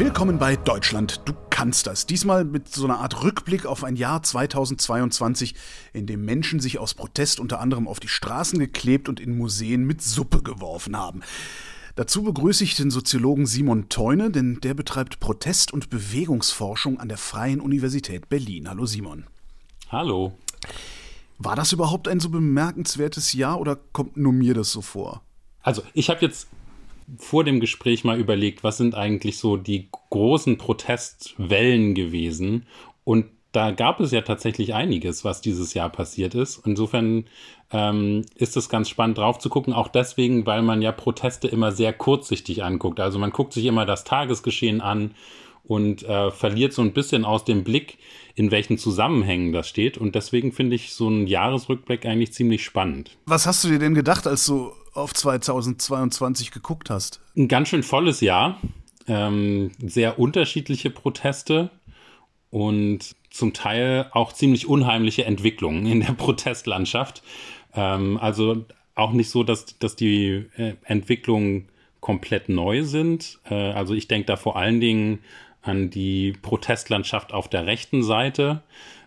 Willkommen bei Deutschland. Du kannst das. Diesmal mit so einer Art Rückblick auf ein Jahr 2022, in dem Menschen sich aus Protest unter anderem auf die Straßen geklebt und in Museen mit Suppe geworfen haben. Dazu begrüße ich den Soziologen Simon Teune, denn der betreibt Protest- und Bewegungsforschung an der Freien Universität Berlin. Hallo Simon. Hallo. War das überhaupt ein so bemerkenswertes Jahr oder kommt nur mir das so vor? Also ich habe jetzt vor dem Gespräch mal überlegt, was sind eigentlich so die großen Protestwellen gewesen. Und da gab es ja tatsächlich einiges, was dieses Jahr passiert ist. Insofern ähm, ist es ganz spannend drauf zu gucken, auch deswegen, weil man ja Proteste immer sehr kurzsichtig anguckt. Also man guckt sich immer das Tagesgeschehen an und äh, verliert so ein bisschen aus dem Blick, in welchen Zusammenhängen das steht. Und deswegen finde ich so einen Jahresrückblick eigentlich ziemlich spannend. Was hast du dir denn gedacht, als du auf 2022 geguckt hast? Ein ganz schön volles Jahr. Ähm, sehr unterschiedliche Proteste und zum Teil auch ziemlich unheimliche Entwicklungen in der Protestlandschaft. Ähm, also auch nicht so, dass, dass die äh, Entwicklungen komplett neu sind. Äh, also ich denke da vor allen Dingen an die Protestlandschaft auf der rechten Seite,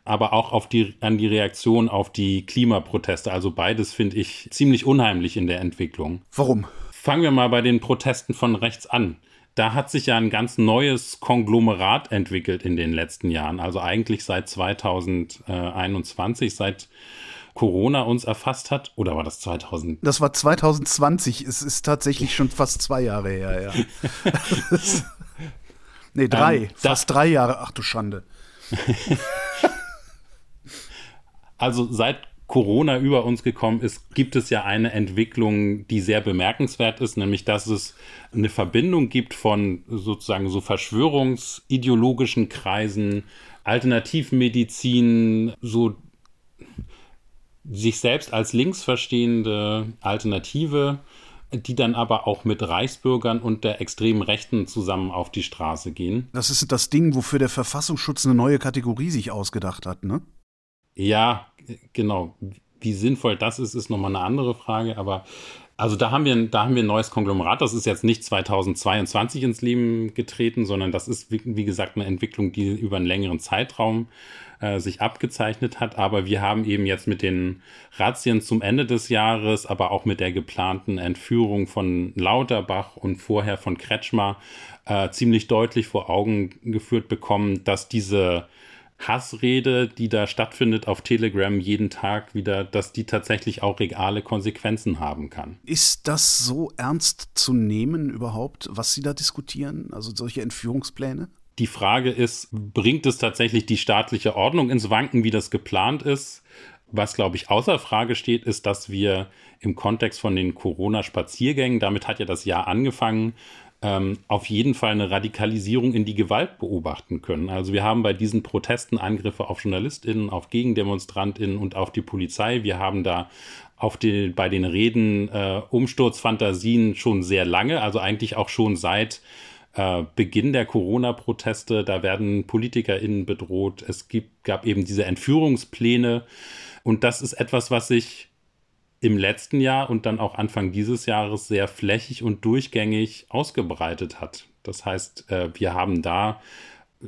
aber auch auf die, an die Reaktion auf die Klimaproteste. Also beides finde ich ziemlich unheimlich in der Entwicklung. Warum? Fangen wir mal bei den Protesten von rechts an. Da hat sich ja ein ganz neues Konglomerat entwickelt in den letzten Jahren. Also eigentlich seit 2021, seit Corona uns erfasst hat. Oder war das 2000? Das war 2020. Es ist tatsächlich schon fast zwei Jahre her, ja. nee, drei. Ähm, fast drei Jahre. Ach du Schande. also seit Corona über uns gekommen ist, gibt es ja eine Entwicklung, die sehr bemerkenswert ist, nämlich dass es eine Verbindung gibt von sozusagen so verschwörungsideologischen Kreisen, Alternativmedizin, so sich selbst als links verstehende Alternative, die dann aber auch mit Reichsbürgern und der extremen Rechten zusammen auf die Straße gehen. Das ist das Ding, wofür der Verfassungsschutz eine neue Kategorie sich ausgedacht hat, ne? Ja, genau. Wie sinnvoll das ist, ist nochmal eine andere Frage, aber also da haben wir, da haben wir ein neues Konglomerat. Das ist jetzt nicht 2022 ins Leben getreten, sondern das ist, wie, gesagt, eine Entwicklung, die über einen längeren Zeitraum äh, sich abgezeichnet hat. Aber wir haben eben jetzt mit den Razzien zum Ende des Jahres, aber auch mit der geplanten Entführung von Lauterbach und vorher von Kretschmer äh, ziemlich deutlich vor Augen geführt bekommen, dass diese Hassrede, die da stattfindet auf Telegram jeden Tag wieder, dass die tatsächlich auch reale Konsequenzen haben kann. Ist das so ernst zu nehmen überhaupt, was Sie da diskutieren? Also solche Entführungspläne? Die Frage ist, bringt es tatsächlich die staatliche Ordnung ins Wanken, wie das geplant ist? Was, glaube ich, außer Frage steht, ist, dass wir im Kontext von den Corona-Spaziergängen, damit hat ja das Jahr angefangen, ähm, auf jeden Fall eine Radikalisierung in die Gewalt beobachten können. Also wir haben bei diesen Protesten Angriffe auf JournalistInnen, auf GegendemonstrantInnen und auf die Polizei. Wir haben da auf die, bei den Reden äh, Umsturzfantasien schon sehr lange, also eigentlich auch schon seit äh, Beginn der Corona-Proteste. Da werden PolitikerInnen bedroht. Es gibt, gab eben diese Entführungspläne. Und das ist etwas, was sich im letzten Jahr und dann auch Anfang dieses Jahres sehr flächig und durchgängig ausgebreitet hat. Das heißt, äh, wir haben da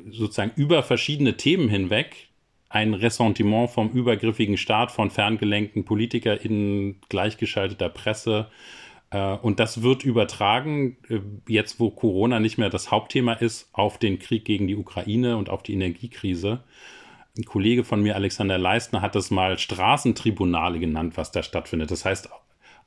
sozusagen über verschiedene Themen hinweg ein Ressentiment vom übergriffigen Staat, von ferngelenkten PolitikerInnen, gleichgeschalteter Presse. Äh, und das wird übertragen, äh, jetzt wo Corona nicht mehr das Hauptthema ist, auf den Krieg gegen die Ukraine und auf die Energiekrise ein Kollege von mir, Alexander Leistner, hat das mal Straßentribunale genannt, was da stattfindet. Das heißt,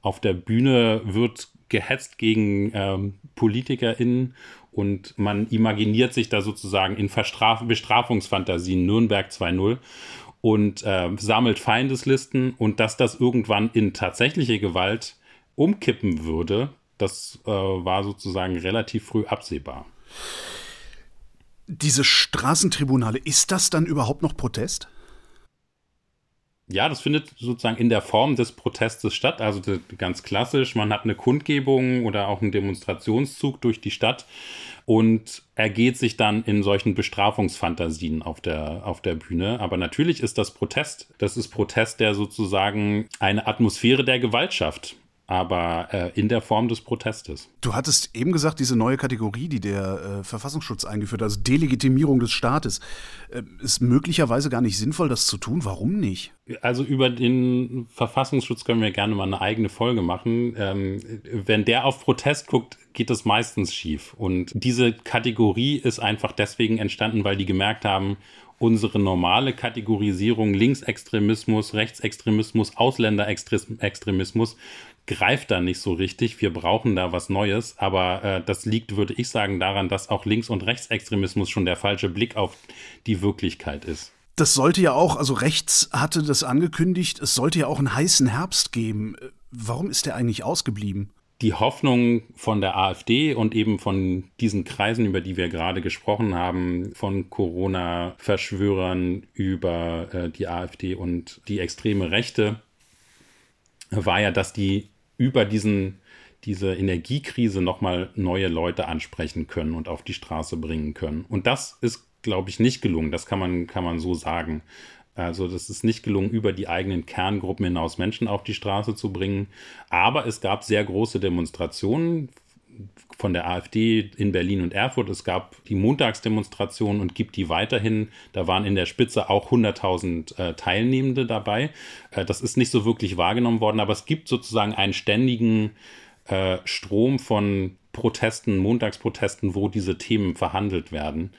auf der Bühne wird gehetzt gegen ähm, PolitikerInnen und man imaginiert sich da sozusagen in Verstraf Bestrafungsfantasien Nürnberg 2.0 und äh, sammelt Feindeslisten und dass das irgendwann in tatsächliche Gewalt umkippen würde, das äh, war sozusagen relativ früh absehbar. Diese Straßentribunale, ist das dann überhaupt noch Protest? Ja, das findet sozusagen in der Form des Protestes statt. Also ganz klassisch, man hat eine Kundgebung oder auch einen Demonstrationszug durch die Stadt und ergeht sich dann in solchen Bestrafungsfantasien auf der, auf der Bühne. Aber natürlich ist das Protest. Das ist Protest, der sozusagen eine Atmosphäre der Gewalt schafft. Aber äh, in der Form des Protestes. Du hattest eben gesagt, diese neue Kategorie, die der äh, Verfassungsschutz eingeführt hat, also Delegitimierung des Staates, äh, ist möglicherweise gar nicht sinnvoll, das zu tun. Warum nicht? Also über den Verfassungsschutz können wir gerne mal eine eigene Folge machen. Ähm, wenn der auf Protest guckt, geht es meistens schief. Und diese Kategorie ist einfach deswegen entstanden, weil die gemerkt haben, unsere normale Kategorisierung Linksextremismus, Rechtsextremismus, Ausländerextremismus greift da nicht so richtig. Wir brauchen da was Neues. Aber äh, das liegt, würde ich sagen, daran, dass auch Links- und Rechtsextremismus schon der falsche Blick auf die Wirklichkeit ist. Das sollte ja auch, also rechts hatte das angekündigt, es sollte ja auch einen heißen Herbst geben. Warum ist der eigentlich ausgeblieben? die Hoffnung von der AfD und eben von diesen Kreisen, über die wir gerade gesprochen haben, von Corona-Verschwörern über äh, die AfD und die extreme Rechte, war ja, dass die über diesen, diese Energiekrise nochmal neue Leute ansprechen können und auf die Straße bringen können. Und das ist, glaube ich, nicht gelungen. Das kann man, kann man so sagen. Also das ist nicht gelungen, über die eigenen Kerngruppen hinaus Menschen auf die Straße zu bringen. Aber es gab sehr große Demonstrationen von der AfD in Berlin und Erfurt. Es gab die Montagsdemonstration und gibt die weiterhin. Da waren in der Spitze auch 100.000 äh, Teilnehmende dabei. Äh, das ist nicht so wirklich wahrgenommen worden, aber es gibt sozusagen einen ständigen äh, Strom von Protesten, Montagsprotesten, wo diese Themen verhandelt werden.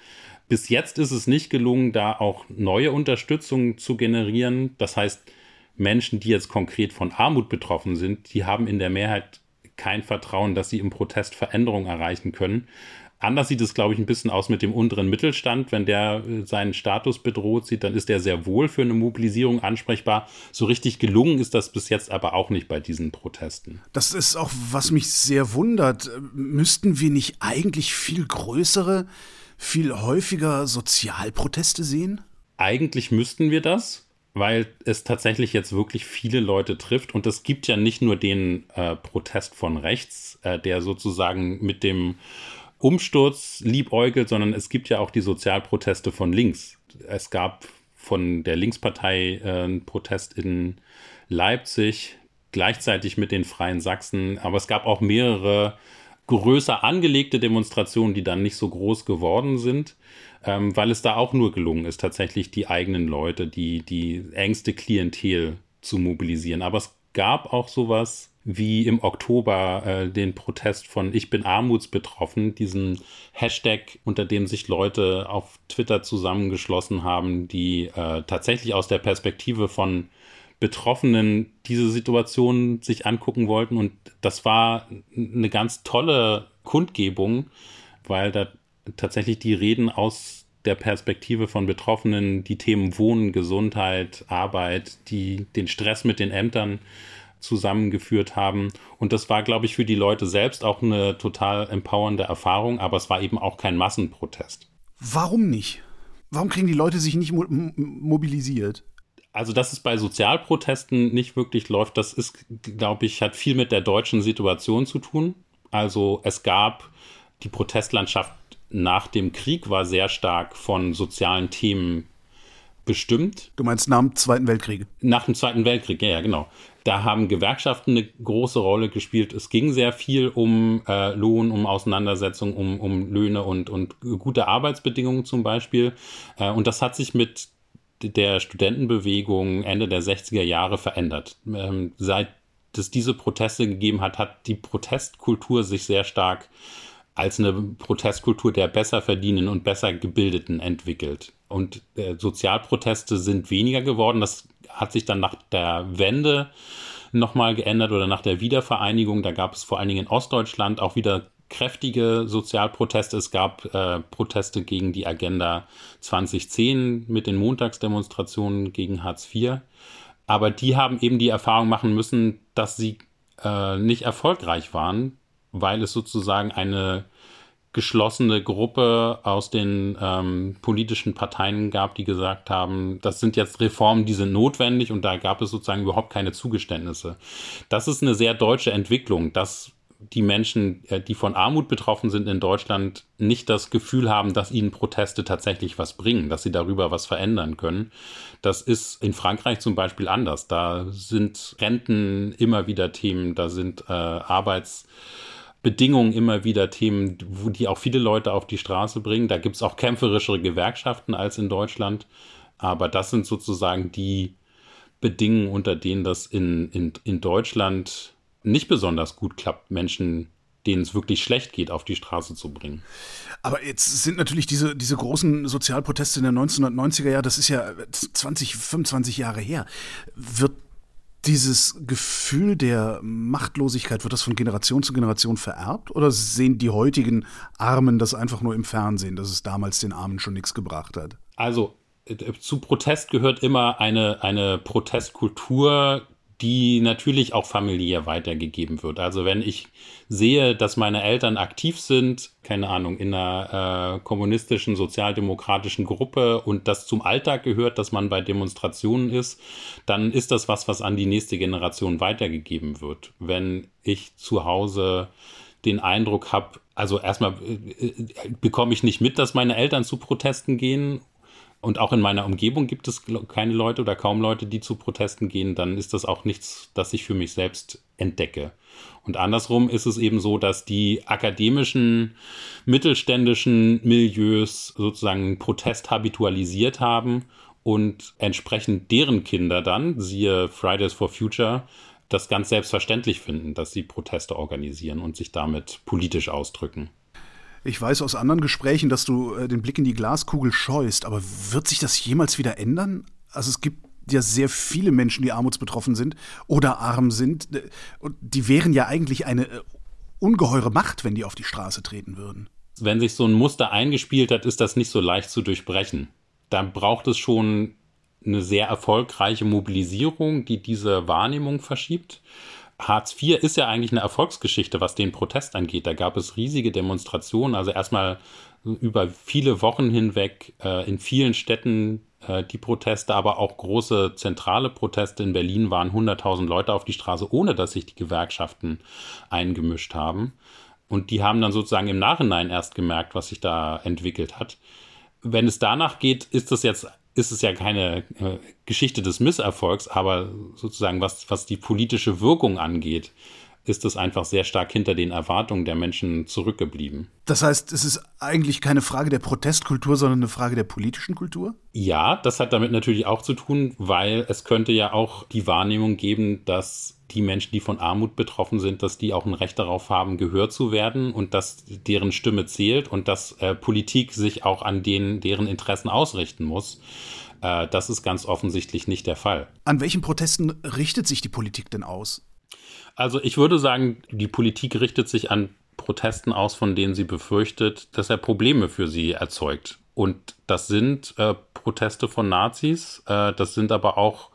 Bis jetzt ist es nicht gelungen, da auch neue Unterstützung zu generieren. Das heißt, Menschen, die jetzt konkret von Armut betroffen sind, die haben in der Mehrheit kein Vertrauen, dass sie im Protest Veränderungen erreichen können. Anders sieht es, glaube ich, ein bisschen aus mit dem unteren Mittelstand. Wenn der äh, seinen Status bedroht sieht, dann ist der sehr wohl für eine Mobilisierung ansprechbar. So richtig gelungen ist das bis jetzt aber auch nicht bei diesen Protesten. Das ist auch, was mich sehr wundert. Müssten wir nicht eigentlich viel größere viel häufiger Sozialproteste sehen? Eigentlich müssten wir das, weil es tatsächlich jetzt wirklich viele Leute trifft. Und es gibt ja nicht nur den äh, Protest von rechts, äh, der sozusagen mit dem Umsturz liebäugelt, sondern es gibt ja auch die Sozialproteste von links. Es gab von der Linkspartei äh, einen Protest in Leipzig, gleichzeitig mit den Freien Sachsen, aber es gab auch mehrere größer angelegte Demonstrationen, die dann nicht so groß geworden sind, ähm, weil es da auch nur gelungen ist, tatsächlich die eigenen Leute, die, die engste Klientel zu mobilisieren. Aber es gab auch sowas wie im Oktober äh, den Protest von Ich bin armutsbetroffen, diesen Hashtag, unter dem sich Leute auf Twitter zusammengeschlossen haben, die äh, tatsächlich aus der Perspektive von Betroffenen diese Situation sich angucken wollten. Und das war eine ganz tolle Kundgebung, weil da tatsächlich die Reden aus der Perspektive von Betroffenen die Themen Wohnen, Gesundheit, Arbeit, die den Stress mit den Ämtern zusammengeführt haben. Und das war, glaube ich, für die Leute selbst auch eine total empowernde Erfahrung, aber es war eben auch kein Massenprotest. Warum nicht? Warum kriegen die Leute sich nicht mo mobilisiert? also dass es bei Sozialprotesten nicht wirklich läuft, das ist, glaube ich, hat viel mit der deutschen Situation zu tun. Also es gab die Protestlandschaft nach dem Krieg war sehr stark von sozialen Themen bestimmt. Du meinst nach dem Zweiten Weltkrieg? Nach dem Zweiten Weltkrieg, ja, ja genau. Da haben Gewerkschaften eine große Rolle gespielt. Es ging sehr viel um äh, Lohn, um Auseinandersetzung, um, um Löhne und, und gute Arbeitsbedingungen zum Beispiel. Äh, und das hat sich mit der Studentenbewegung Ende der 60er Jahre verändert. Ähm, seit es diese Proteste gegeben hat, hat die Protestkultur sich sehr stark als eine Protestkultur der besser verdienen und besser gebildeten entwickelt. Und äh, Sozialproteste sind weniger geworden. Das hat sich dann nach der Wende nochmal geändert oder nach der Wiedervereinigung. Da gab es vor allen Dingen in Ostdeutschland auch wieder kräftige Sozialproteste. Es gab äh, Proteste gegen die Agenda 2010 mit den Montagsdemonstrationen gegen Hartz IV. Aber die haben eben die Erfahrung machen müssen, dass sie äh, nicht erfolgreich waren, weil es sozusagen eine geschlossene Gruppe aus den ähm, politischen Parteien gab, die gesagt haben, das sind jetzt Reformen, die sind notwendig und da gab es sozusagen überhaupt keine Zugeständnisse. Das ist eine sehr deutsche Entwicklung, dass die Menschen, äh, die von Armut betroffen sind in Deutschland, nicht das Gefühl haben, dass ihnen Proteste tatsächlich was bringen, dass sie darüber was verändern können. Das ist in Frankreich zum Beispiel anders. Da sind Renten immer wieder Themen, da sind äh, Arbeitsbedingungen immer wieder Themen, wo die auch viele Leute auf die Straße bringen. Da gibt es auch kämpferischere Gewerkschaften als in Deutschland. Aber das sind sozusagen die Bedingungen, unter denen das in, in, in Deutschland nicht besonders gut klappt, Menschen, denen es wirklich schlecht geht, auf die Straße zu bringen. Aber jetzt sind natürlich diese, diese großen Sozialproteste in den 1990er Jahren, das ist ja 20, 25 Jahre her. Wird dieses Gefühl der Machtlosigkeit, wird das von Generation zu Generation vererbt? Oder sehen die heutigen Armen das einfach nur im Fernsehen, dass es damals den Armen schon nichts gebracht hat? Also äh, zu Protest gehört immer eine, eine Protestkultur, die natürlich auch familiär weitergegeben wird. Also wenn ich sehe, dass meine Eltern aktiv sind, keine Ahnung, in einer äh, kommunistischen, sozialdemokratischen Gruppe und das zum Alltag gehört, dass man bei Demonstrationen ist, dann ist das was, was an die nächste Generation weitergegeben wird. Wenn ich zu Hause den Eindruck habe, also erstmal äh, äh bekomme ich nicht mit, dass meine Eltern zu Protesten gehen und auch in meiner Umgebung gibt es keine Leute oder kaum Leute, die zu Protesten gehen, dann ist das auch nichts, das ich für mich selbst entdecke. Und andersrum ist es eben so, dass die akademischen, mittelständischen Milieus sozusagen Protest habitualisiert haben und entsprechend deren Kinder dann, siehe Fridays for Future, das ganz selbstverständlich finden, dass sie Proteste organisieren und sich damit politisch ausdrücken. Ich weiß aus anderen Gesprächen, dass du äh, den Blick in die Glaskugel scheust, aber wird sich das jemals wieder ändern? Also es gibt ja sehr viele Menschen, die armutsbetroffen sind oder arm sind. Äh, und die wären ja eigentlich eine äh, ungeheure Macht, wenn die auf die Straße treten würden. Wenn sich so ein Muster eingespielt hat, ist das nicht so leicht zu durchbrechen. Da braucht es schon eine sehr erfolgreiche Mobilisierung, die diese Wahrnehmung verschiebt. Hartz IV ist ja eigentlich eine Erfolgsgeschichte, was den Protest angeht. Da gab es riesige Demonstrationen, also erstmal über viele Wochen hinweg äh, in vielen Städten äh, die Proteste, aber auch große zentrale Proteste. In Berlin waren 100.000 Leute auf die Straße, ohne dass sich die Gewerkschaften eingemischt haben. Und die haben dann sozusagen im Nachhinein erst gemerkt, was sich da entwickelt hat. Wenn es danach geht, ist das jetzt ist es ja keine äh, Geschichte des Misserfolgs, aber sozusagen was, was die politische Wirkung angeht, ist es einfach sehr stark hinter den Erwartungen der Menschen zurückgeblieben. Das heißt, es ist eigentlich keine Frage der Protestkultur, sondern eine Frage der politischen Kultur? Ja, das hat damit natürlich auch zu tun, weil es könnte ja auch die Wahrnehmung geben, dass die Menschen, die von Armut betroffen sind, dass die auch ein Recht darauf haben, gehört zu werden und dass deren Stimme zählt und dass äh, Politik sich auch an denen, deren Interessen ausrichten muss. Äh, das ist ganz offensichtlich nicht der Fall. An welchen Protesten richtet sich die Politik denn aus? Also ich würde sagen, die Politik richtet sich an Protesten aus, von denen sie befürchtet, dass er Probleme für sie erzeugt. Und das sind äh, Proteste von Nazis, äh, das sind aber auch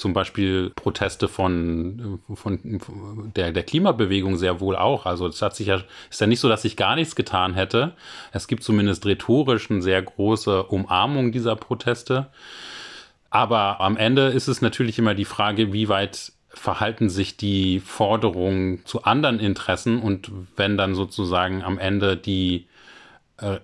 zum Beispiel Proteste von, von der, der Klimabewegung sehr wohl auch. Also es hat sich ja, ist ja nicht so, dass sich gar nichts getan hätte. Es gibt zumindest rhetorisch eine sehr große Umarmung dieser Proteste. Aber am Ende ist es natürlich immer die Frage, wie weit verhalten sich die Forderungen zu anderen Interessen und wenn dann sozusagen am Ende die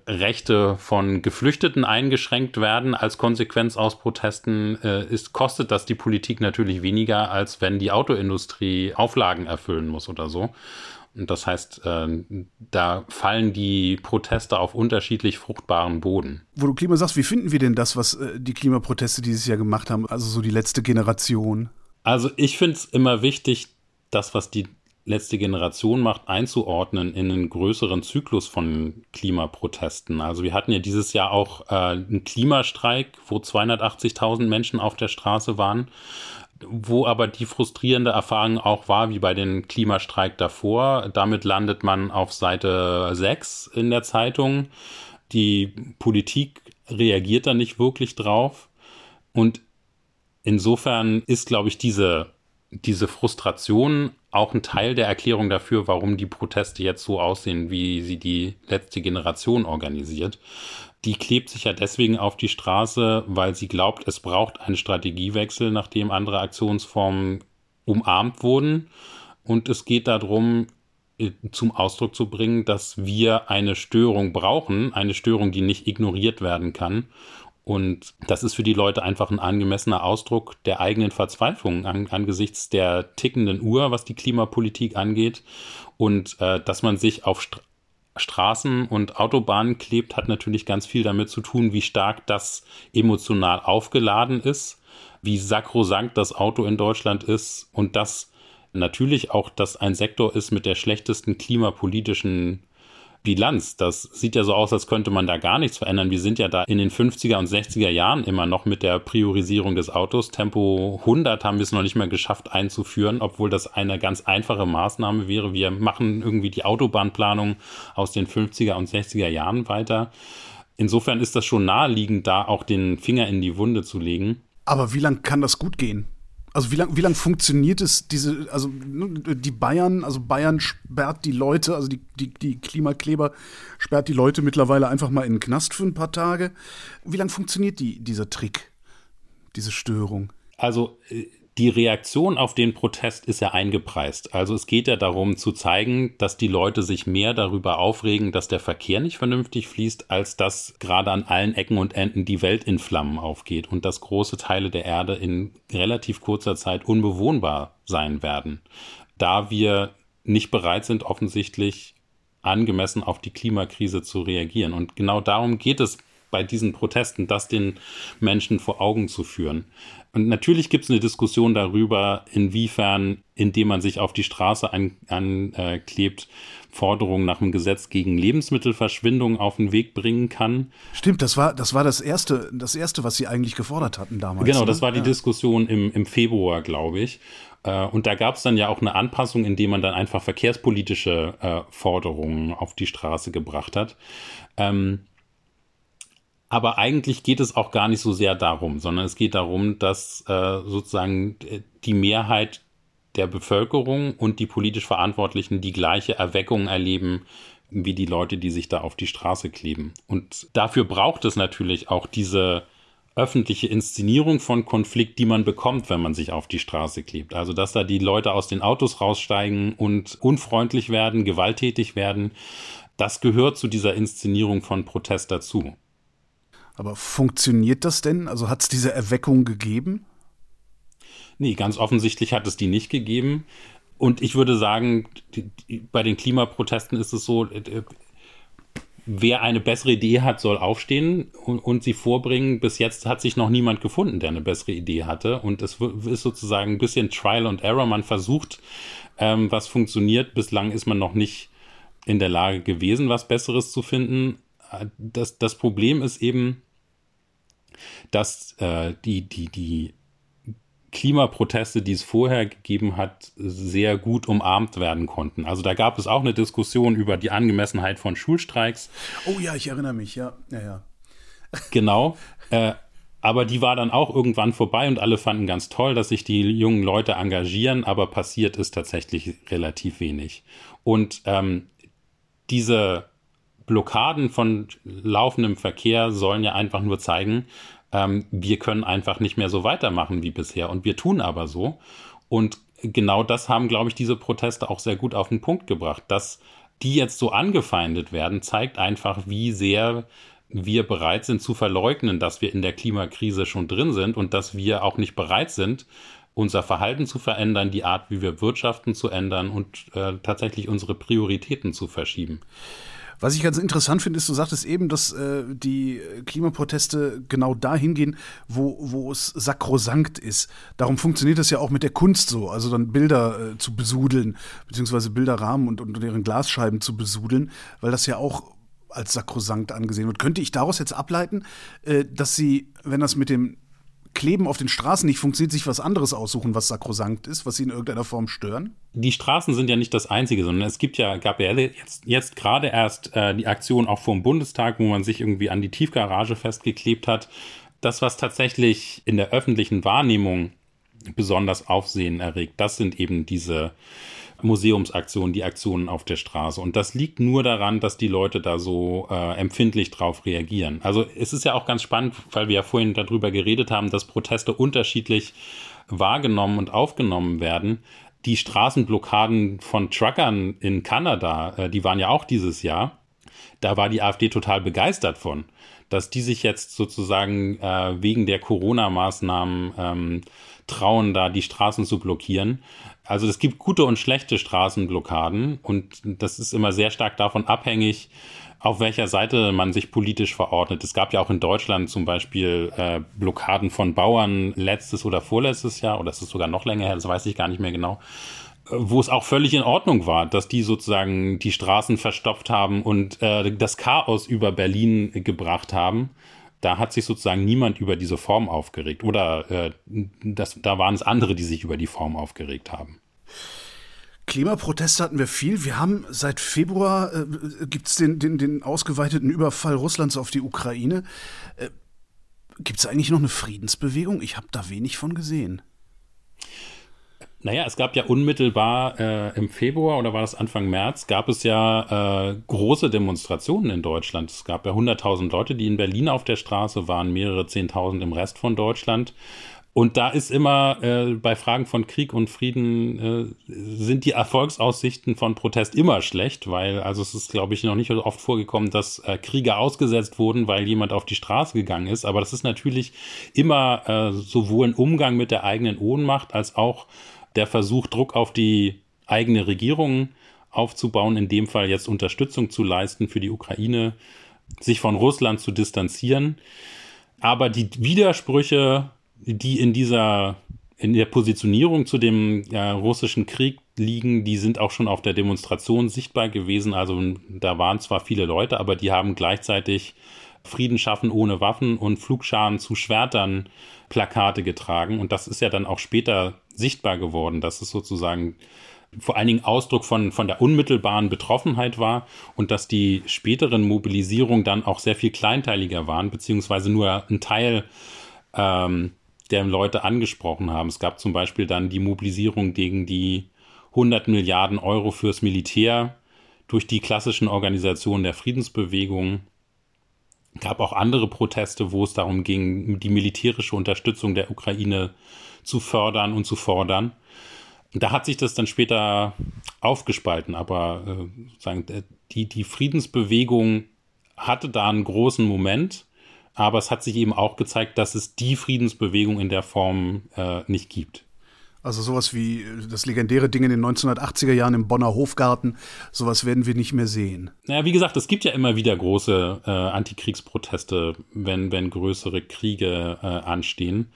Rechte von Geflüchteten eingeschränkt werden als Konsequenz aus Protesten, äh, ist, kostet das die Politik natürlich weniger, als wenn die Autoindustrie Auflagen erfüllen muss oder so. Und das heißt, äh, da fallen die Proteste auf unterschiedlich fruchtbaren Boden. Wo du Klima sagst, wie finden wir denn das, was äh, die Klimaproteste dieses Jahr gemacht haben, also so die letzte Generation? Also ich finde es immer wichtig, das, was die letzte Generation macht, einzuordnen in einen größeren Zyklus von Klimaprotesten. Also wir hatten ja dieses Jahr auch äh, einen Klimastreik, wo 280.000 Menschen auf der Straße waren, wo aber die frustrierende Erfahrung auch war, wie bei den Klimastreik davor. Damit landet man auf Seite 6 in der Zeitung. Die Politik reagiert da nicht wirklich drauf. Und insofern ist, glaube ich, diese diese Frustration auch ein Teil der Erklärung dafür, warum die Proteste jetzt so aussehen, wie sie die letzte Generation organisiert. Die klebt sich ja deswegen auf die Straße, weil sie glaubt, es braucht einen Strategiewechsel, nachdem andere Aktionsformen umarmt wurden. Und es geht darum, äh, zum Ausdruck zu bringen, dass wir eine Störung brauchen, eine Störung, die nicht ignoriert werden kann. Und das ist für die Leute einfach ein angemessener Ausdruck der eigenen Verzweiflung an, angesichts der tickenden Uhr, was die Klimapolitik angeht. Und äh, dass man sich auf St Straßen und Autobahnen klebt, hat natürlich ganz viel damit zu tun, wie stark das emotional aufgeladen ist, wie sakrosankt das Auto in Deutschland ist und dass natürlich auch das ein Sektor ist mit der schlechtesten klimapolitischen Bilanz. Das sieht ja so aus, als könnte man da gar nichts verändern. Wir sind ja da in den 50er und 60er Jahren immer noch mit der Priorisierung des Autos. Tempo 100 haben wir es noch nicht mehr geschafft einzuführen, obwohl das eine ganz einfache Maßnahme wäre. Wir machen irgendwie die Autobahnplanung aus den 50er und 60er Jahren weiter. Insofern ist das schon naheliegend, da auch den Finger in die Wunde zu legen. Aber wie lange kann das gut gehen? Also wie lange wie lang funktioniert es, diese, also ne, die Bayern, also Bayern sperrt die Leute, also die, die, die Klimakleber sperrt die Leute mittlerweile einfach mal in den Knast für ein paar Tage. Wie lange funktioniert die, dieser Trick, diese Störung? Also äh, die Reaktion auf den Protest ist ja eingepreist. Also es geht ja darum zu zeigen, dass die Leute sich mehr darüber aufregen, dass der Verkehr nicht vernünftig fließt, als dass gerade an allen Ecken und Enden die Welt in Flammen aufgeht und dass große Teile der Erde in relativ kurzer Zeit unbewohnbar sein werden. Da wir nicht bereit sind, offensichtlich angemessen auf die Klimakrise zu reagieren. Und genau darum geht es bei diesen Protesten, das den Menschen vor Augen zu führen. Und natürlich gibt es eine Diskussion darüber, inwiefern, indem man sich auf die Straße anklebt, an, äh, Forderungen nach einem Gesetz gegen Lebensmittelverschwindung auf den Weg bringen kann. Stimmt, das war das, war das, erste, das erste, was Sie eigentlich gefordert hatten damals. Genau, das ne? war die ja. Diskussion im, im Februar, glaube ich. Äh, und da gab es dann ja auch eine Anpassung, indem man dann einfach verkehrspolitische äh, Forderungen auf die Straße gebracht hat. Ähm, aber eigentlich geht es auch gar nicht so sehr darum, sondern es geht darum, dass äh, sozusagen die Mehrheit der Bevölkerung und die politisch Verantwortlichen die gleiche Erweckung erleben wie die Leute, die sich da auf die Straße kleben. Und dafür braucht es natürlich auch diese öffentliche Inszenierung von Konflikt, die man bekommt, wenn man sich auf die Straße klebt. Also, dass da die Leute aus den Autos raussteigen und unfreundlich werden, gewalttätig werden, das gehört zu dieser Inszenierung von Protest dazu. Aber funktioniert das denn? Also hat es diese Erweckung gegeben? Nee, ganz offensichtlich hat es die nicht gegeben. Und ich würde sagen, die, die, bei den Klimaprotesten ist es so, äh, wer eine bessere Idee hat, soll aufstehen und, und, sie vorbringen. Bis jetzt hat sich noch niemand gefunden, der eine bessere Idee hatte. Und es ist sozusagen ein bisschen Trial and Error. Man versucht, ähm, was funktioniert. Bislang ist man noch nicht in der Lage gewesen, was Besseres zu finden. Äh, das, das Problem ist eben, dass äh, die, die, die Klimaproteste, die es vorher gegeben hat, sehr gut umarmt werden konnten. Also da gab es auch eine Diskussion über die Angemessenheit von Schulstreiks. Oh ja, ich erinnere mich, ja. ja, ja. Genau. Äh, aber die war dann auch irgendwann vorbei und alle fanden ganz toll, dass sich die jungen Leute engagieren, aber passiert ist tatsächlich relativ wenig. Und ähm, diese Blockaden von laufendem Verkehr sollen ja einfach nur zeigen, ähm, wir können einfach nicht mehr so weitermachen wie bisher. Und wir tun aber so. Und genau das haben, glaube ich, diese Proteste auch sehr gut auf den Punkt gebracht. Dass die jetzt so angefeindet werden, zeigt einfach, wie sehr wir bereit sind zu verleugnen, dass wir in der Klimakrise schon drin sind und dass wir auch nicht bereit sind, unser Verhalten zu verändern, die Art, wie wir wirtschaften, zu ändern und äh, tatsächlich unsere Prioritäten zu verschieben. Was ich ganz interessant finde, ist, du sagtest eben, dass äh, die Klimaproteste genau dahin gehen, wo, wo es sakrosankt ist. Darum funktioniert das ja auch mit der Kunst so, also dann Bilder äh, zu besudeln, beziehungsweise Bilderrahmen und, und deren Glasscheiben zu besudeln, weil das ja auch als sakrosankt angesehen wird. Könnte ich daraus jetzt ableiten, äh, dass sie, wenn das mit dem Kleben auf den Straßen nicht funktioniert, sich was anderes aussuchen, was sakrosankt ist, was sie in irgendeiner Form stören? Die Straßen sind ja nicht das Einzige, sondern es gibt ja, gab ja jetzt, jetzt gerade erst äh, die Aktion auch vor dem Bundestag, wo man sich irgendwie an die Tiefgarage festgeklebt hat. Das, was tatsächlich in der öffentlichen Wahrnehmung besonders Aufsehen erregt, das sind eben diese Museumsaktionen, die Aktionen auf der Straße. Und das liegt nur daran, dass die Leute da so äh, empfindlich drauf reagieren. Also es ist ja auch ganz spannend, weil wir ja vorhin darüber geredet haben, dass Proteste unterschiedlich wahrgenommen und aufgenommen werden. Die Straßenblockaden von Truckern in Kanada, äh, die waren ja auch dieses Jahr. Da war die AfD total begeistert von, dass die sich jetzt sozusagen äh, wegen der Corona-Maßnahmen ähm, trauen, da die Straßen zu blockieren. Also es gibt gute und schlechte Straßenblockaden und das ist immer sehr stark davon abhängig, auf welcher Seite man sich politisch verordnet. Es gab ja auch in Deutschland zum Beispiel äh, Blockaden von Bauern letztes oder vorletztes Jahr, oder es ist sogar noch länger her, das weiß ich gar nicht mehr genau, äh, wo es auch völlig in Ordnung war, dass die sozusagen die Straßen verstopft haben und äh, das Chaos über Berlin gebracht haben. Da hat sich sozusagen niemand über diese Form aufgeregt. Oder äh, das, da waren es andere, die sich über die Form aufgeregt haben. Klimaproteste hatten wir viel. Wir haben seit Februar äh, gibt es den, den, den ausgeweiteten Überfall Russlands auf die Ukraine. Äh, gibt es eigentlich noch eine Friedensbewegung? Ich habe da wenig von gesehen. Naja, es gab ja unmittelbar äh, im Februar oder war das Anfang März, gab es ja äh, große Demonstrationen in Deutschland. Es gab ja 100.000 Leute, die in Berlin auf der Straße waren, mehrere 10.000 im Rest von Deutschland. Und da ist immer äh, bei Fragen von Krieg und Frieden äh, sind die Erfolgsaussichten von Protest immer schlecht, weil also es ist, glaube ich, noch nicht so oft vorgekommen, dass äh, Kriege ausgesetzt wurden, weil jemand auf die Straße gegangen ist. Aber das ist natürlich immer äh, sowohl ein Umgang mit der eigenen Ohnmacht als auch der Versuch, Druck auf die eigene Regierung aufzubauen, in dem Fall jetzt Unterstützung zu leisten für die Ukraine, sich von Russland zu distanzieren. Aber die Widersprüche die in dieser, in der Positionierung zu dem ja, russischen Krieg liegen, die sind auch schon auf der Demonstration sichtbar gewesen. Also da waren zwar viele Leute, aber die haben gleichzeitig Frieden schaffen ohne Waffen und Flugscharen zu Schwertern Plakate getragen. Und das ist ja dann auch später sichtbar geworden, dass es sozusagen vor allen Dingen Ausdruck von, von der unmittelbaren Betroffenheit war und dass die späteren Mobilisierungen dann auch sehr viel kleinteiliger waren, beziehungsweise nur ein Teil ähm, der Leute angesprochen haben. Es gab zum Beispiel dann die Mobilisierung gegen die 100 Milliarden Euro fürs Militär durch die klassischen Organisationen der Friedensbewegung. Gab auch andere Proteste, wo es darum ging, die militärische Unterstützung der Ukraine zu fördern und zu fordern. Da hat sich das dann später aufgespalten, aber äh, sozusagen die, die Friedensbewegung hatte da einen großen Moment aber es hat sich eben auch gezeigt, dass es die Friedensbewegung in der Form äh, nicht gibt. Also sowas wie äh, das legendäre Ding in den 1980er Jahren im Bonner Hofgarten, sowas werden wir nicht mehr sehen. Naja, wie gesagt, es gibt ja immer wieder große äh, Antikriegsproteste, wenn, wenn größere Kriege äh, anstehen.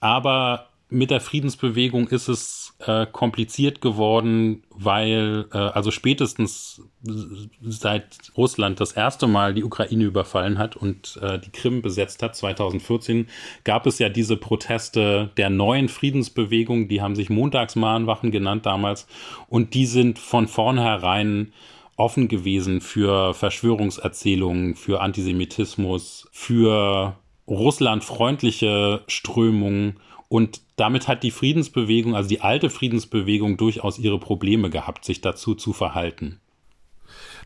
Aber mit der Friedensbewegung ist es äh, kompliziert geworden, weil äh, also spätestens seit Russland das erste Mal die Ukraine überfallen hat und äh, die Krim besetzt hat, 2014, gab es ja diese Proteste der neuen Friedensbewegung, die haben sich Montagsmahnwachen genannt damals und die sind von vornherein offen gewesen für Verschwörungserzählungen, für Antisemitismus, für russlandfreundliche Strömungen und damit hat die Friedensbewegung, also die alte Friedensbewegung, durchaus ihre Probleme gehabt, sich dazu zu verhalten.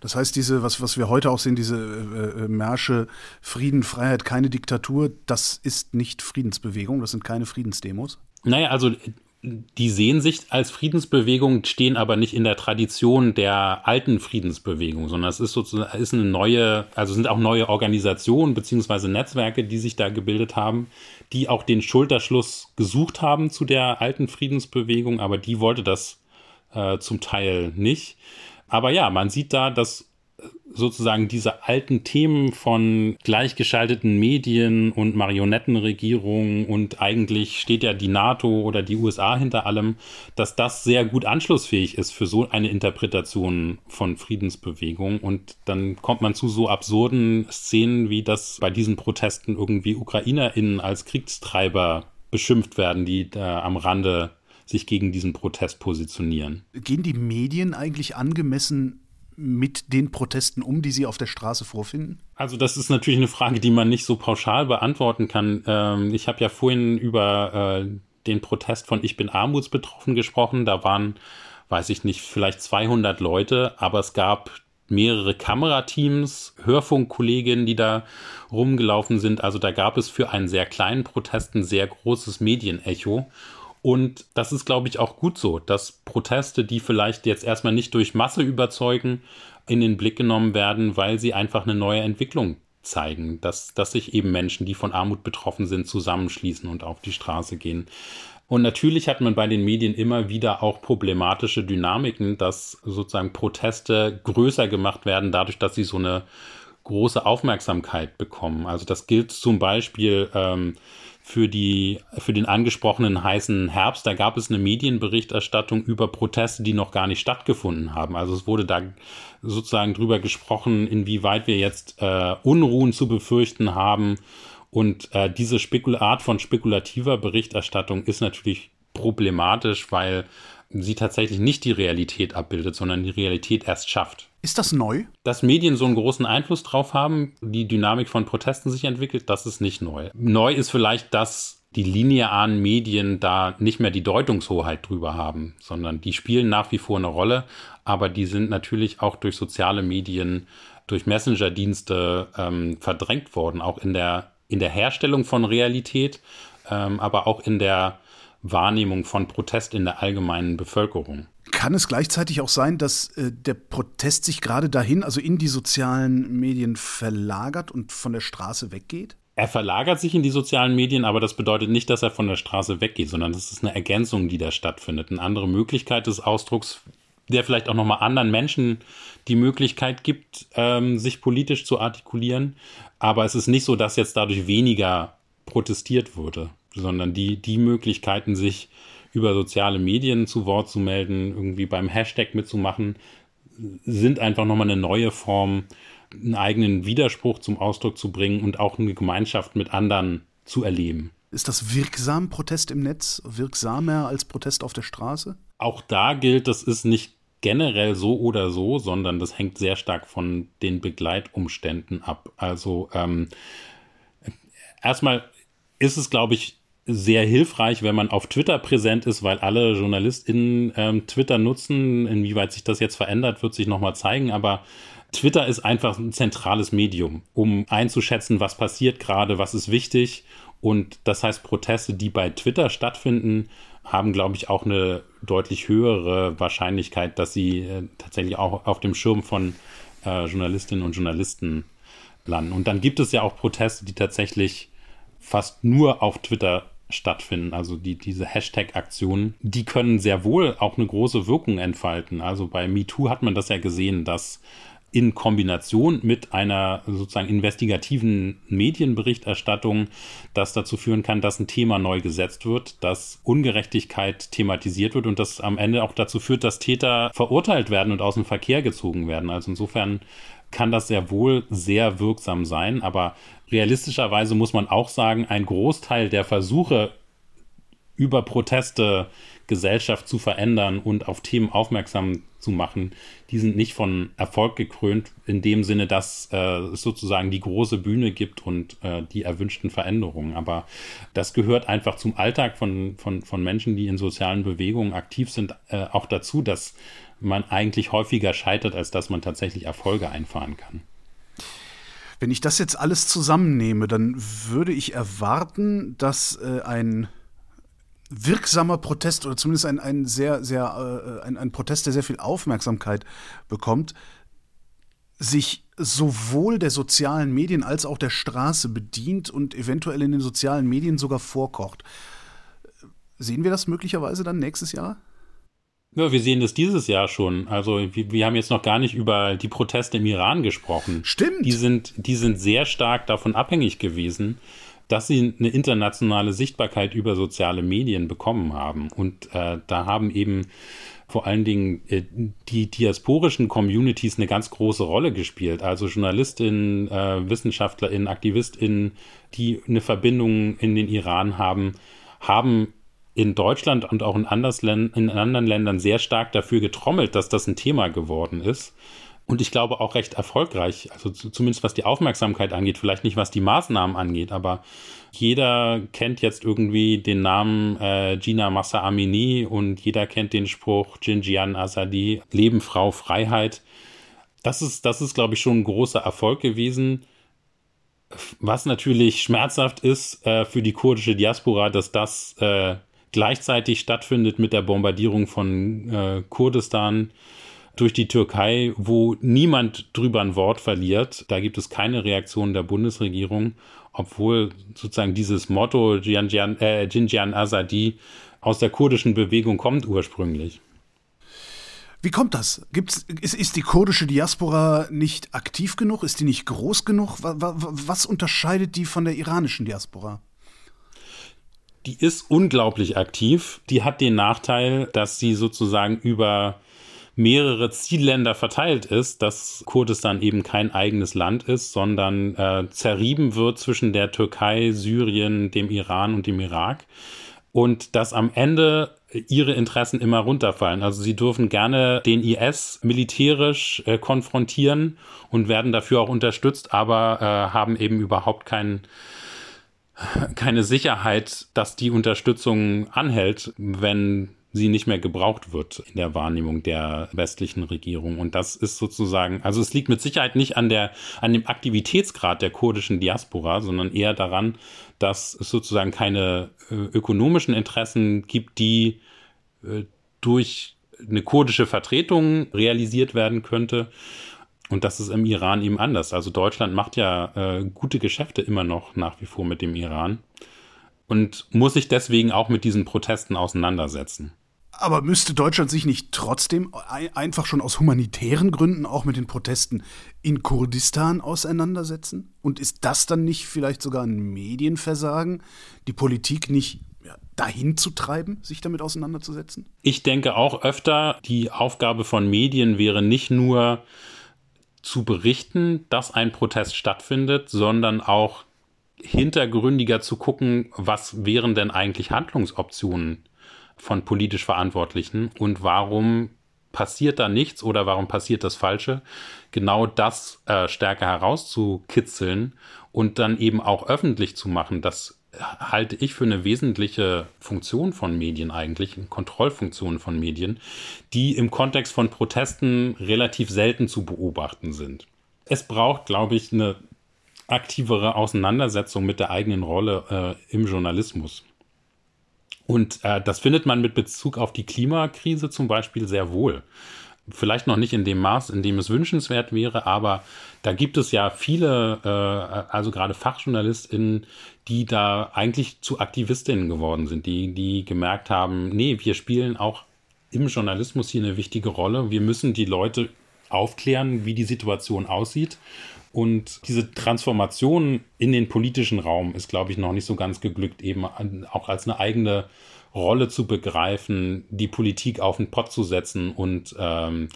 Das heißt, diese, was, was wir heute auch sehen, diese äh, äh, Märsche Frieden, Freiheit, keine Diktatur, das ist nicht Friedensbewegung, das sind keine Friedensdemos? Naja, also die sehen sich als Friedensbewegung, stehen aber nicht in der Tradition der alten Friedensbewegung, sondern es ist sozusagen ist eine neue, also sind auch neue Organisationen beziehungsweise Netzwerke, die sich da gebildet haben, die auch den Schulterschluss gesucht haben zu der alten Friedensbewegung, aber die wollte das äh, zum Teil nicht. Aber ja, man sieht da, dass sozusagen diese alten Themen von gleichgeschalteten Medien und Marionettenregierungen und eigentlich steht ja die NATO oder die USA hinter allem, dass das sehr gut anschlussfähig ist für so eine Interpretation von Friedensbewegung und dann kommt man zu so absurden Szenen wie das bei diesen Protesten irgendwie UkrainerInnen als Kriegstreiber beschimpft werden, die da am Rande sich gegen diesen Protest positionieren. Gehen die Medien eigentlich angemessen mit den Protesten um, die Sie auf der Straße vorfinden? Also das ist natürlich eine Frage, die man nicht so pauschal beantworten kann. Ähm, ich habe ja vorhin über äh, den Protest von Ich bin armutsbetroffen gesprochen. Da waren, weiß ich nicht, vielleicht 200 Leute, aber es gab mehrere Kamerateams, Hörfunkkolleginnen, die da rumgelaufen sind. Also da gab es für einen sehr kleinen Protest ein sehr großes Medienecho. Und das ist, glaube ich, auch gut so, dass Proteste, die vielleicht jetzt erstmal nicht durch Masse überzeugen, in den Blick genommen werden, weil sie einfach eine neue Entwicklung zeigen, dass, dass sich eben Menschen, die von Armut betroffen sind, zusammenschließen und auf die Straße gehen. Und natürlich hat man bei den Medien immer wieder auch problematische Dynamiken, dass sozusagen Proteste größer gemacht werden, dadurch, dass sie so eine große Aufmerksamkeit bekommen. Also das gilt zum Beispiel ähm, für, die, für den angesprochenen heißen Herbst. Da gab es eine Medienberichterstattung über Proteste, die noch gar nicht stattgefunden haben. Also es wurde da sozusagen drüber gesprochen, inwieweit wir jetzt äh, Unruhen zu befürchten haben. Und äh, diese Spekul Art von spekulativer Berichterstattung ist natürlich problematisch, weil sie tatsächlich nicht die Realität abbildet, sondern die Realität erst schafft. Ist das neu? Dass Medien so einen großen Einfluss drauf haben, die Dynamik von Protesten sich entwickelt, das ist nicht neu. Neu ist vielleicht, dass die linearen Medien da nicht mehr die Deutungshoheit drüber haben, sondern die spielen nach wie vor eine Rolle, aber die sind natürlich auch durch soziale Medien, durch Messenger-Dienste ähm, verdrängt worden, auch in der, in der Herstellung von Realität, ähm, aber auch in der Wahrnehmung von Protest in der allgemeinen Bevölkerung. Kann es gleichzeitig auch sein, dass äh, der Protest sich gerade dahin, also in die sozialen Medien verlagert und von der Straße weggeht? Er verlagert sich in die sozialen Medien, aber das bedeutet nicht, dass er von der Straße weggeht, sondern das ist eine Ergänzung, die da stattfindet. Eine andere Möglichkeit des Ausdrucks, der vielleicht auch nochmal anderen Menschen die Möglichkeit gibt, ähm, sich politisch zu artikulieren. Aber es ist nicht so, dass jetzt dadurch weniger protestiert wurde sondern die, die Möglichkeiten, sich über soziale Medien zu Wort zu melden, irgendwie beim Hashtag mitzumachen, sind einfach nochmal eine neue Form, einen eigenen Widerspruch zum Ausdruck zu bringen und auch eine Gemeinschaft mit anderen zu erleben. Ist das wirksam, Protest im Netz? Wirksamer als Protest auf der Straße? Auch da gilt, das ist nicht generell so oder so, sondern das hängt sehr stark von den Begleitumständen ab. Also ähm, erstmal ist es, glaube ich, sehr hilfreich, wenn man auf Twitter präsent ist, weil alle JournalistInnen ähm, Twitter nutzen. Inwieweit sich das jetzt verändert, wird sich nochmal zeigen, aber Twitter ist einfach ein zentrales Medium, um einzuschätzen, was passiert gerade, was ist wichtig. Und das heißt, Proteste, die bei Twitter stattfinden, haben, glaube ich, auch eine deutlich höhere Wahrscheinlichkeit, dass sie äh, tatsächlich auch auf dem Schirm von äh, Journalistinnen und Journalisten landen. Und dann gibt es ja auch Proteste, die tatsächlich fast nur auf Twitter stattfinden, also die, diese Hashtag-Aktionen, die können sehr wohl auch eine große Wirkung entfalten. Also bei MeToo hat man das ja gesehen, dass in Kombination mit einer sozusagen investigativen Medienberichterstattung das dazu führen kann, dass ein Thema neu gesetzt wird, dass Ungerechtigkeit thematisiert wird und das am Ende auch dazu führt, dass Täter verurteilt werden und aus dem Verkehr gezogen werden. Also insofern kann das sehr wohl sehr wirksam sein, aber realistischerweise muss man auch sagen, ein Großteil der Versuche, über Proteste Gesellschaft zu verändern und auf Themen aufmerksam zu machen, die sind nicht von Erfolg gekrönt, in dem Sinne, dass äh, es sozusagen die große Bühne gibt und äh, die erwünschten Veränderungen. Aber das gehört einfach zum Alltag von, von, von Menschen, die in sozialen Bewegungen aktiv sind, äh, auch dazu, dass man eigentlich häufiger scheitert, als dass man tatsächlich Erfolge einfahren kann. Wenn ich das jetzt alles zusammennehme, dann würde ich erwarten, dass äh, ein wirksamer Protest oder zumindest ein, ein sehr, sehr, äh, ein, ein Protest, der sehr viel Aufmerksamkeit bekommt, sich sowohl der sozialen Medien als auch der Straße bedient und eventuell in den sozialen Medien sogar vorkocht. Sehen wir das möglicherweise dann nächstes Jahr? Ja, wir sehen das dieses Jahr schon. Also wir, wir, haben jetzt noch gar nicht über die Proteste im Iran gesprochen. Stimmt. Die sind, die sind sehr stark davon abhängig gewesen, dass sie eine internationale Sichtbarkeit über soziale Medien bekommen haben. Und äh, da haben eben vor allen Dingen äh, die diasporischen Communities eine ganz große Rolle gespielt. Also Journalistinnen, äh, Wissenschaftlerinnen, Aktivistinnen, die eine Verbindung in den Iran haben, haben in Deutschland und auch in, in anderen Ländern sehr stark dafür getrommelt, dass das ein Thema geworden ist. Und ich glaube auch recht erfolgreich, also zumindest was die Aufmerksamkeit angeht, vielleicht nicht was die Maßnahmen angeht, aber jeder kennt jetzt irgendwie den Namen äh, Gina Massa Amini und jeder kennt den Spruch Jinjian Azadi, Leben, Frau, Freiheit. Das ist, das ist, glaube ich, schon ein großer Erfolg gewesen. Was natürlich schmerzhaft ist äh, für die kurdische Diaspora, dass das äh, gleichzeitig stattfindet mit der Bombardierung von äh, Kurdistan durch die Türkei, wo niemand drüber ein Wort verliert. Da gibt es keine Reaktion der Bundesregierung, obwohl sozusagen dieses Motto Jinjan äh, Azadi aus der kurdischen Bewegung kommt ursprünglich. Wie kommt das? Gibt's, ist, ist die kurdische Diaspora nicht aktiv genug? Ist die nicht groß genug? Was, was unterscheidet die von der iranischen Diaspora? Die ist unglaublich aktiv. Die hat den Nachteil, dass sie sozusagen über mehrere Zielländer verteilt ist, dass Kurdistan eben kein eigenes Land ist, sondern äh, zerrieben wird zwischen der Türkei, Syrien, dem Iran und dem Irak. Und dass am Ende ihre Interessen immer runterfallen. Also sie dürfen gerne den IS militärisch äh, konfrontieren und werden dafür auch unterstützt, aber äh, haben eben überhaupt keinen keine Sicherheit, dass die Unterstützung anhält, wenn sie nicht mehr gebraucht wird in der Wahrnehmung der westlichen Regierung. Und das ist sozusagen, also es liegt mit Sicherheit nicht an der, an dem Aktivitätsgrad der kurdischen Diaspora, sondern eher daran, dass es sozusagen keine äh, ökonomischen Interessen gibt, die äh, durch eine kurdische Vertretung realisiert werden könnte. Und das ist im Iran eben anders. Also Deutschland macht ja äh, gute Geschäfte immer noch nach wie vor mit dem Iran und muss sich deswegen auch mit diesen Protesten auseinandersetzen. Aber müsste Deutschland sich nicht trotzdem einfach schon aus humanitären Gründen auch mit den Protesten in Kurdistan auseinandersetzen? Und ist das dann nicht vielleicht sogar ein Medienversagen, die Politik nicht dahin zu treiben, sich damit auseinanderzusetzen? Ich denke auch öfter, die Aufgabe von Medien wäre nicht nur zu berichten, dass ein Protest stattfindet, sondern auch hintergründiger zu gucken, was wären denn eigentlich Handlungsoptionen von politisch Verantwortlichen und warum passiert da nichts oder warum passiert das Falsche, genau das äh, stärker herauszukitzeln und dann eben auch öffentlich zu machen, das halte ich für eine wesentliche Funktion von Medien eigentlich, eine Kontrollfunktion von Medien, die im Kontext von Protesten relativ selten zu beobachten sind. Es braucht, glaube ich, eine aktivere Auseinandersetzung mit der eigenen Rolle äh, im Journalismus. Und äh, das findet man mit Bezug auf die Klimakrise zum Beispiel sehr wohl. Vielleicht noch nicht in dem Maß, in dem es wünschenswert wäre, aber da gibt es ja viele, äh, also gerade FachjournalistInnen, die da eigentlich zu Aktivistinnen geworden sind, die, die gemerkt haben, nee, wir spielen auch im Journalismus hier eine wichtige Rolle. Wir müssen die Leute aufklären, wie die Situation aussieht. Und diese Transformation in den politischen Raum ist, glaube ich, noch nicht so ganz geglückt, eben auch als eine eigene Rolle zu begreifen, die Politik auf den Pott zu setzen und ähm,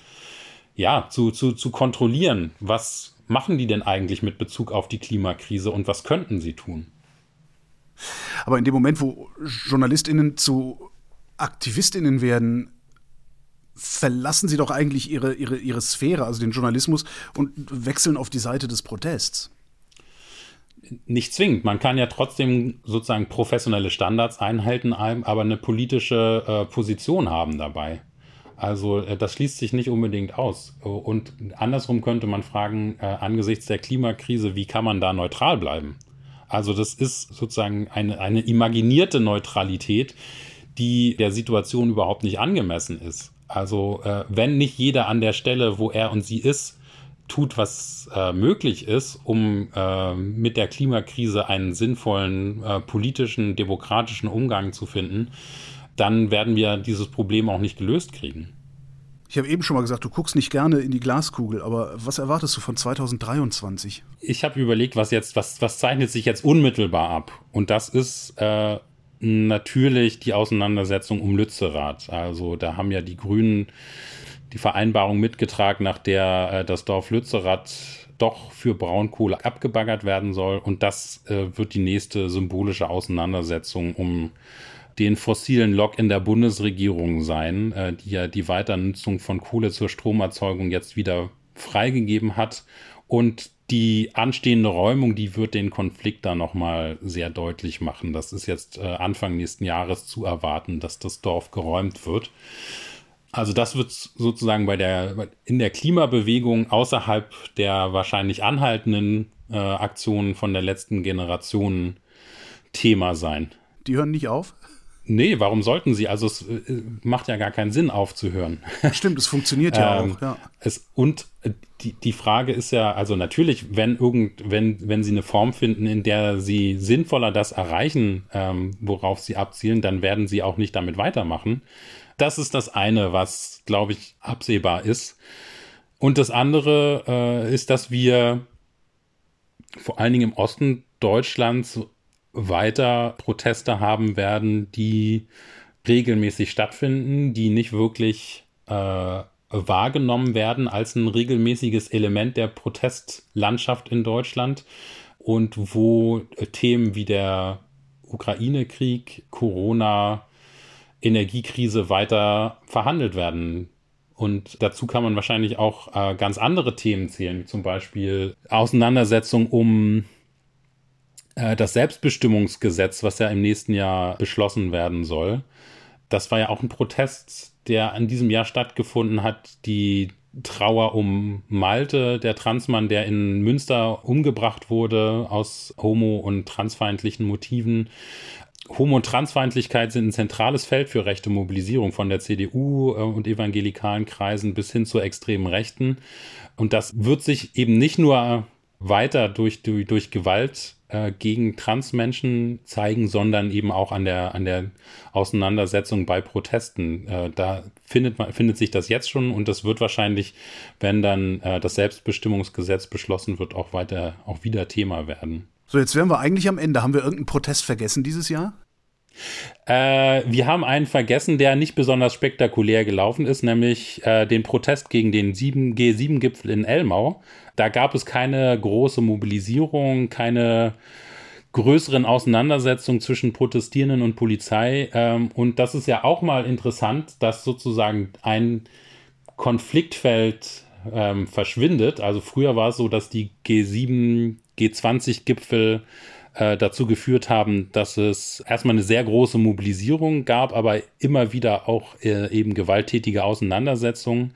ja, zu, zu, zu kontrollieren, was machen die denn eigentlich mit Bezug auf die Klimakrise und was könnten sie tun? Aber in dem Moment, wo JournalistInnen zu AktivistInnen werden, verlassen sie doch eigentlich ihre, ihre, ihre Sphäre, also den Journalismus, und wechseln auf die Seite des Protests. Nicht zwingend. Man kann ja trotzdem sozusagen professionelle Standards einhalten, aber eine politische äh, Position haben dabei. Also äh, das schließt sich nicht unbedingt aus. Und andersrum könnte man fragen, äh, angesichts der Klimakrise, wie kann man da neutral bleiben? Also das ist sozusagen eine, eine imaginierte Neutralität, die der Situation überhaupt nicht angemessen ist. Also wenn nicht jeder an der Stelle, wo er und sie ist, tut, was äh, möglich ist, um äh, mit der Klimakrise einen sinnvollen äh, politischen, demokratischen Umgang zu finden, dann werden wir dieses Problem auch nicht gelöst kriegen. Ich habe eben schon mal gesagt, du guckst nicht gerne in die Glaskugel, aber was erwartest du von 2023? Ich habe überlegt, was jetzt, was, was zeichnet sich jetzt unmittelbar ab? Und das ist äh, natürlich die Auseinandersetzung um Lützerath. Also da haben ja die Grünen die Vereinbarung mitgetragen, nach der äh, das Dorf Lützerath doch für Braunkohle abgebaggert werden soll. Und das äh, wird die nächste symbolische Auseinandersetzung um den fossilen Lok in der Bundesregierung sein, äh, die ja die Weiternutzung von Kohle zur Stromerzeugung jetzt wieder freigegeben hat. Und die anstehende Räumung, die wird den Konflikt da nochmal sehr deutlich machen. Das ist jetzt äh, Anfang nächsten Jahres zu erwarten, dass das Dorf geräumt wird. Also das wird sozusagen bei der, in der Klimabewegung außerhalb der wahrscheinlich anhaltenden äh, Aktionen von der letzten Generation Thema sein. Die hören nicht auf? Nee, warum sollten sie? Also es äh, macht ja gar keinen Sinn aufzuhören. Stimmt, es funktioniert ja ähm, auch. Ja. Es, und äh, die, die Frage ist ja, also natürlich, wenn irgend, wenn, wenn sie eine Form finden, in der sie sinnvoller das erreichen, ähm, worauf sie abzielen, dann werden sie auch nicht damit weitermachen. Das ist das eine, was, glaube ich, absehbar ist. Und das andere äh, ist, dass wir vor allen Dingen im Osten Deutschlands weiter Proteste haben werden, die regelmäßig stattfinden, die nicht wirklich äh, wahrgenommen werden als ein regelmäßiges Element der Protestlandschaft in Deutschland und wo Themen wie der Ukraine-Krieg, Corona, Energiekrise weiter verhandelt werden. Und dazu kann man wahrscheinlich auch äh, ganz andere Themen zählen, wie zum Beispiel Auseinandersetzung um äh, das Selbstbestimmungsgesetz, was ja im nächsten Jahr beschlossen werden soll. Das war ja auch ein Protest, der in diesem Jahr stattgefunden hat. Die Trauer um Malte, der Transmann, der in Münster umgebracht wurde aus homo- und transfeindlichen Motiven. Homo- und Transfeindlichkeit sind ein zentrales Feld für rechte Mobilisierung von der CDU äh, und evangelikalen Kreisen bis hin zur extremen Rechten. Und das wird sich eben nicht nur weiter durch, durch, durch Gewalt äh, gegen Transmenschen zeigen, sondern eben auch an der, an der Auseinandersetzung bei Protesten. Äh, da findet, man, findet sich das jetzt schon und das wird wahrscheinlich, wenn dann das Selbstbestimmungsgesetz beschlossen wird, auch weiter, auch wieder Thema werden. So, jetzt wären wir eigentlich am Ende. Haben wir irgendeinen Protest vergessen dieses Jahr? Äh, wir haben einen vergessen, der nicht besonders spektakulär gelaufen ist, nämlich äh, den Protest gegen den G7-Gipfel in Elmau. Da gab es keine große Mobilisierung, keine größeren Auseinandersetzungen zwischen Protestierenden und Polizei. Ähm, und das ist ja auch mal interessant, dass sozusagen ein Konfliktfeld ähm, verschwindet. Also früher war es so, dass die G7, G20-Gipfel äh, dazu geführt haben, dass es erstmal eine sehr große Mobilisierung gab, aber immer wieder auch äh, eben gewalttätige Auseinandersetzungen.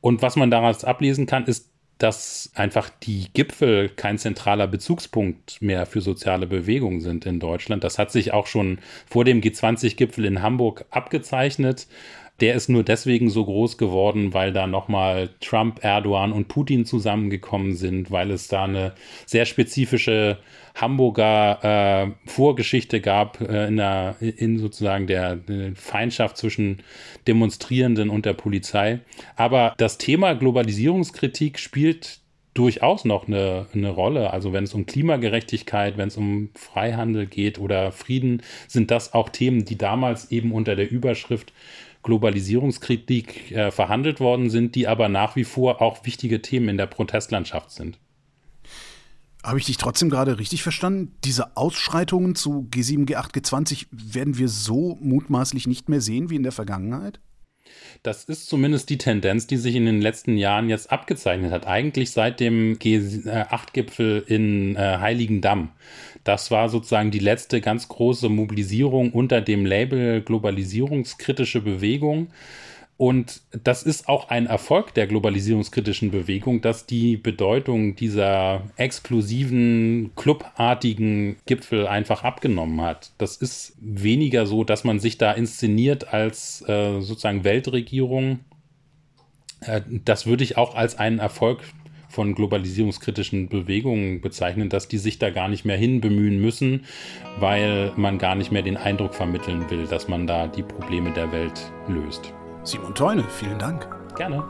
Und was man daraus ablesen kann, ist, dass einfach die Gipfel kein zentraler Bezugspunkt mehr für soziale Bewegungen sind in Deutschland. Das hat sich auch schon vor dem G20-Gipfel in Hamburg abgezeichnet. Der ist nur deswegen so groß geworden, weil da nochmal Trump, Erdogan und Putin zusammengekommen sind, weil es da eine sehr spezifische Hamburger äh, Vorgeschichte gab äh, in, der, in sozusagen der, der Feindschaft zwischen Demonstrierenden und der Polizei. Aber das Thema Globalisierungskritik spielt durchaus noch eine, eine Rolle. Also wenn es um Klimagerechtigkeit, wenn es um Freihandel geht oder Frieden, sind das auch Themen, die damals eben unter der Überschrift Globalisierungskritik äh, verhandelt worden sind, die aber nach wie vor auch wichtige Themen in der Protestlandschaft sind. Habe ich dich trotzdem gerade richtig verstanden? Diese Ausschreitungen zu G7, G8, G20 werden wir so mutmaßlich nicht mehr sehen wie in der Vergangenheit? Das ist zumindest die Tendenz, die sich in den letzten Jahren jetzt abgezeichnet hat. Eigentlich seit dem G8-Gipfel in äh, Heiligendamm. Das war sozusagen die letzte ganz große Mobilisierung unter dem Label globalisierungskritische Bewegung. Und das ist auch ein Erfolg der globalisierungskritischen Bewegung, dass die Bedeutung dieser exklusiven, clubartigen Gipfel einfach abgenommen hat. Das ist weniger so, dass man sich da inszeniert als äh, sozusagen Weltregierung. Äh, das würde ich auch als einen Erfolg von globalisierungskritischen Bewegungen bezeichnen, dass die sich da gar nicht mehr hin bemühen müssen, weil man gar nicht mehr den Eindruck vermitteln will, dass man da die Probleme der Welt löst. Simon Teune, vielen Dank. Gerne.